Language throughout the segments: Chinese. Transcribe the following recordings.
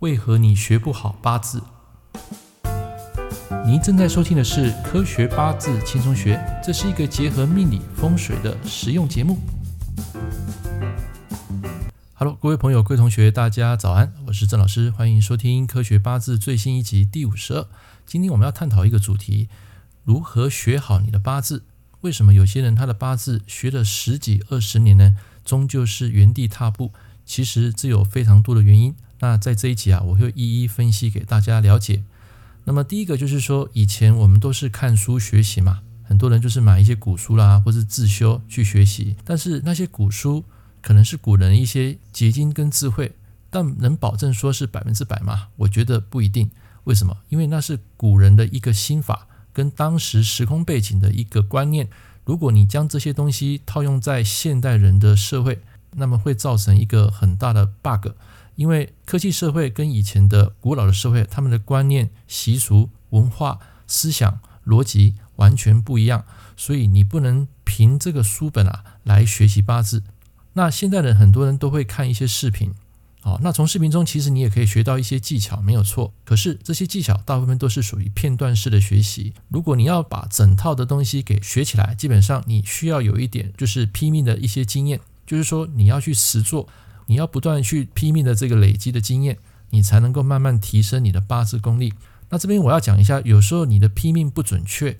为何你学不好八字？您正在收听的是《科学八字轻松学》，这是一个结合命理风水的实用节目。Hello，各位朋友、各位同学，大家早安，我是郑老师，欢迎收听《科学八字》最新一集第五十二。今天我们要探讨一个主题：如何学好你的八字？为什么有些人他的八字学了十几二十年呢，终究是原地踏步？其实这有非常多的原因。那在这一集啊，我会一一分析给大家了解。那么第一个就是说，以前我们都是看书学习嘛，很多人就是买一些古书啦，或是自修去学习。但是那些古书可能是古人一些结晶跟智慧，但能保证说是百分之百吗？我觉得不一定。为什么？因为那是古人的一个心法，跟当时时空背景的一个观念。如果你将这些东西套用在现代人的社会，那么会造成一个很大的 bug。因为科技社会跟以前的古老的社会，他们的观念、习俗、文化、思想、逻辑完全不一样，所以你不能凭这个书本啊来学习八字。那现在的很多人都会看一些视频，好，那从视频中其实你也可以学到一些技巧，没有错。可是这些技巧大部分都是属于片段式的学习。如果你要把整套的东西给学起来，基本上你需要有一点就是拼命的一些经验，就是说你要去实做。你要不断去拼命的这个累积的经验，你才能够慢慢提升你的八字功力。那这边我要讲一下，有时候你的拼命不准确，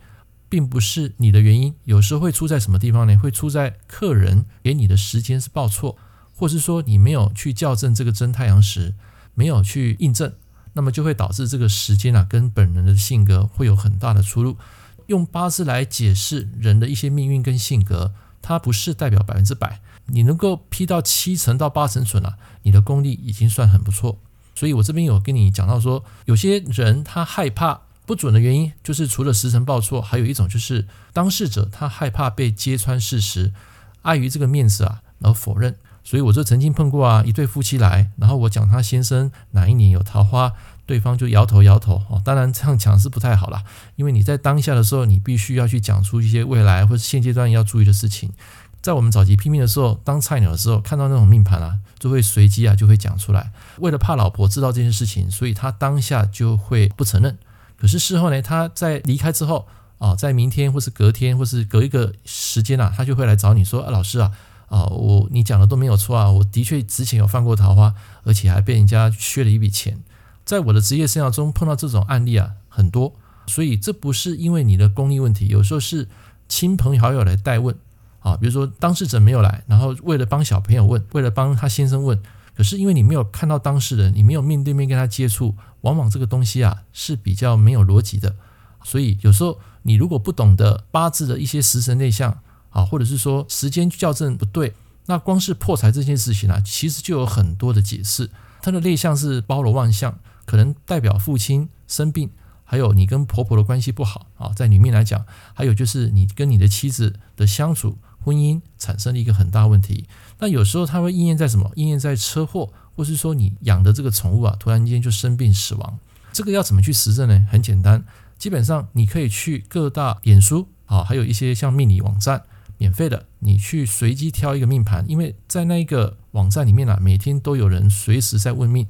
并不是你的原因，有时候会出在什么地方呢？会出在客人给你的时间是报错，或是说你没有去校正这个真太阳时，没有去印证，那么就会导致这个时间啊跟本人的性格会有很大的出入。用八字来解释人的一些命运跟性格，它不是代表百分之百。你能够批到七成到八成准了，你的功力已经算很不错。所以我这边有跟你讲到说，有些人他害怕不准的原因，就是除了时辰报错，还有一种就是当事者他害怕被揭穿事实，碍于这个面子啊而否认。所以我就曾经碰过啊一对夫妻来，然后我讲他先生哪一年有桃花，对方就摇头摇头。哦，当然这样讲是不太好啦，因为你在当下的时候，你必须要去讲出一些未来或是现阶段要注意的事情。在我们早期拼命的时候，当菜鸟的时候，看到那种命盘啊，就会随机啊就会讲出来。为了怕老婆知道这件事情，所以他当下就会不承认。可是事后呢，他在离开之后啊，在明天或是隔天或是隔一个时间啊，他就会来找你说：“啊，老师啊，啊，我你讲的都没有错啊，我的确之前有犯过桃花，而且还被人家削了一笔钱。”在我的职业生涯中碰到这种案例啊很多，所以这不是因为你的功力问题，有时候是亲朋好友来代问。啊，比如说当事者没有来，然后为了帮小朋友问，为了帮他先生问，可是因为你没有看到当事人，你没有面对面跟他接触，往往这个东西啊是比较没有逻辑的。所以有时候你如果不懂得八字的一些时辰内向啊，或者是说时间校正不对，那光是破财这件事情啊，其实就有很多的解释。它的内向是包罗万象，可能代表父亲生病，还有你跟婆婆的关系不好啊，在里面来讲，还有就是你跟你的妻子的相处。婚姻产生了一个很大问题，那有时候它会应验在什么？应验在车祸，或是说你养的这个宠物啊，突然间就生病死亡。这个要怎么去实证呢？很简单，基本上你可以去各大脸书啊，还有一些像命理网站，免费的，你去随机挑一个命盘，因为在那个网站里面啊，每天都有人随时在问命。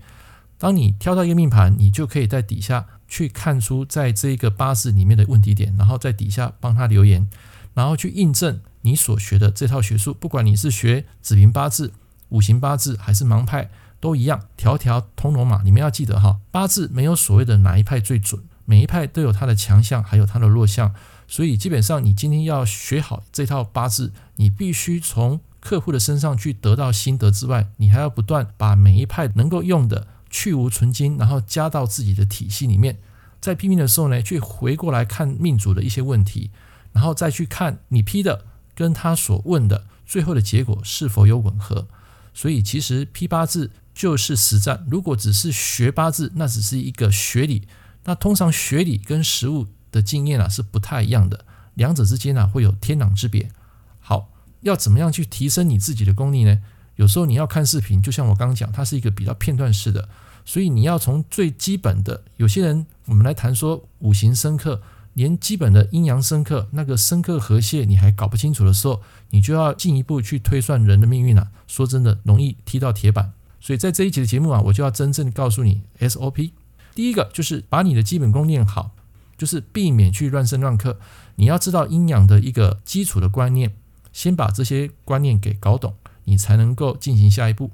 当你挑到一个命盘，你就可以在底下去看出在这个八字里面的问题点，然后在底下帮他留言，然后去印证。你所学的这套学术，不管你是学子平八字、五行八字还是盲派，都一样，条条通罗马。你们要记得哈，八字没有所谓的哪一派最准，每一派都有它的强项，还有它的弱项。所以基本上，你今天要学好这套八字，你必须从客户的身上去得到心得之外，你还要不断把每一派能够用的去无存菁，然后加到自己的体系里面。在批命的时候呢，去回过来看命主的一些问题，然后再去看你批的。跟他所问的最后的结果是否有吻合？所以其实批八字就是实战。如果只是学八字，那只是一个学理。那通常学理跟实务的经验啊是不太一样的，两者之间啊会有天壤之别。好，要怎么样去提升你自己的功力呢？有时候你要看视频，就像我刚刚讲，它是一个比较片段式的，所以你要从最基本的。有些人我们来谈说五行生克。连基本的阴阳生克，那个生克合泄你还搞不清楚的时候，你就要进一步去推算人的命运了。说真的，容易踢到铁板。所以在这一集的节目啊，我就要真正告诉你 SOP。第一个就是把你的基本功练好，就是避免去乱生乱克。你要知道阴阳的一个基础的观念，先把这些观念给搞懂，你才能够进行下一步。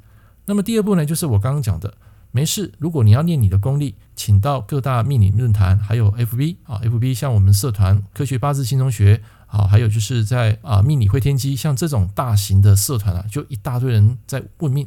那么第二步呢，就是我刚刚讲的，没事，如果你要练你的功力，请到各大命理论坛，还有 FB 啊，FB 像我们社团科学八字轻松学啊，还有就是在啊命理会天机，像这种大型的社团啊，就一大堆人在问命，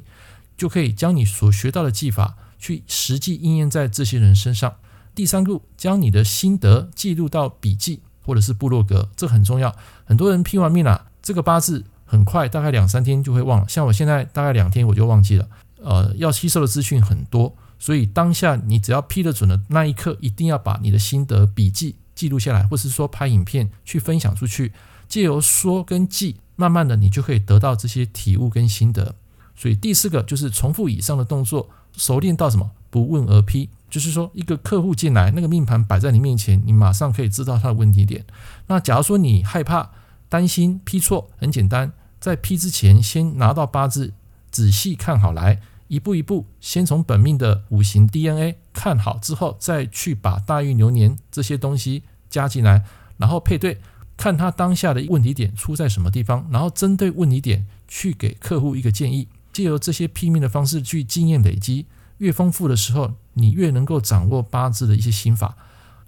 就可以将你所学到的技法。去实际应验在这些人身上。第三步，将你的心得记录到笔记或者是部落格，这很重要。很多人批完命了，这个八字很快，大概两三天就会忘了。像我现在大概两天我就忘记了。呃，要吸收的资讯很多，所以当下你只要批得准的那一刻，一定要把你的心得笔记记录下来，或是说拍影片去分享出去。借由说跟记，慢慢的你就可以得到这些体悟跟心得。所以第四个就是重复以上的动作。熟练到什么？不问而批，就是说，一个客户进来，那个命盘摆在你面前，你马上可以知道他的问题点。那假如说你害怕、担心批错，很简单，在批之前，先拿到八字，仔细看好来，一步一步，先从本命的五行 DNA 看好之后，再去把大运流年这些东西加进来，然后配对，看他当下的问题点出在什么地方，然后针对问题点去给客户一个建议。借由这些批命的方式去经验累积，越丰富的时候，你越能够掌握八字的一些心法。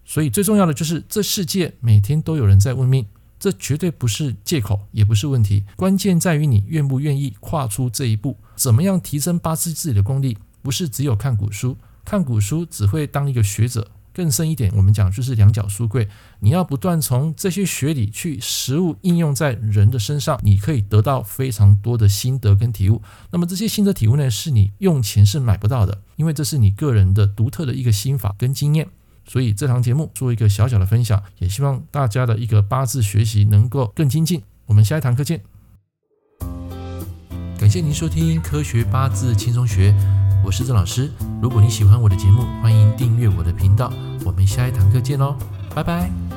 所以最重要的就是，这世界每天都有人在问命，这绝对不是借口，也不是问题。关键在于你愿不愿意跨出这一步。怎么样提升八字自己的功力？不是只有看古书，看古书只会当一个学者。更深一点，我们讲就是两脚书柜，你要不断从这些学理去实物应用在人的身上，你可以得到非常多的心得跟体悟。那么这些心得体悟呢，是你用钱是买不到的，因为这是你个人的独特的一个心法跟经验。所以这堂节目做一个小小的分享，也希望大家的一个八字学习能够更精进。我们下一堂课见。感谢您收听科学八字轻松学，我是郑老师。如果你喜欢我的节目，欢迎订阅我的频道。我们下一堂课见喽，拜拜。